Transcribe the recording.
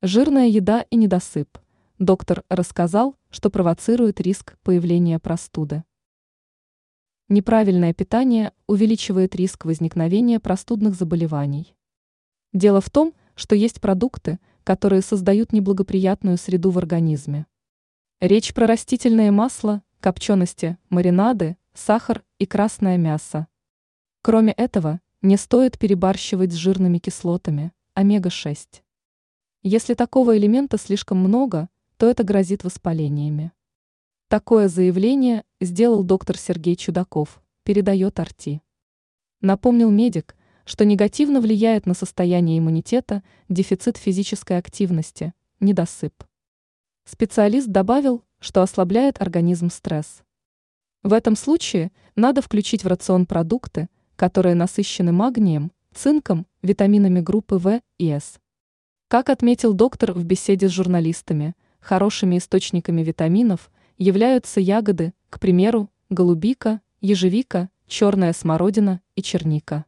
Жирная еда и недосып. Доктор рассказал, что провоцирует риск появления простуды. Неправильное питание увеличивает риск возникновения простудных заболеваний. Дело в том, что есть продукты, которые создают неблагоприятную среду в организме. Речь про растительное масло, копчености, маринады, сахар и красное мясо. Кроме этого, не стоит перебарщивать с жирными кислотами, омега-6. Если такого элемента слишком много, то это грозит воспалениями. Такое заявление сделал доктор Сергей Чудаков, передает Арти. Напомнил медик, что негативно влияет на состояние иммунитета дефицит физической активности, недосып. Специалист добавил, что ослабляет организм стресс. В этом случае надо включить в рацион продукты, которые насыщены магнием, цинком, витаминами группы В и С. Как отметил доктор в беседе с журналистами, хорошими источниками витаминов являются ягоды, к примеру, голубика, ежевика, черная смородина и черника.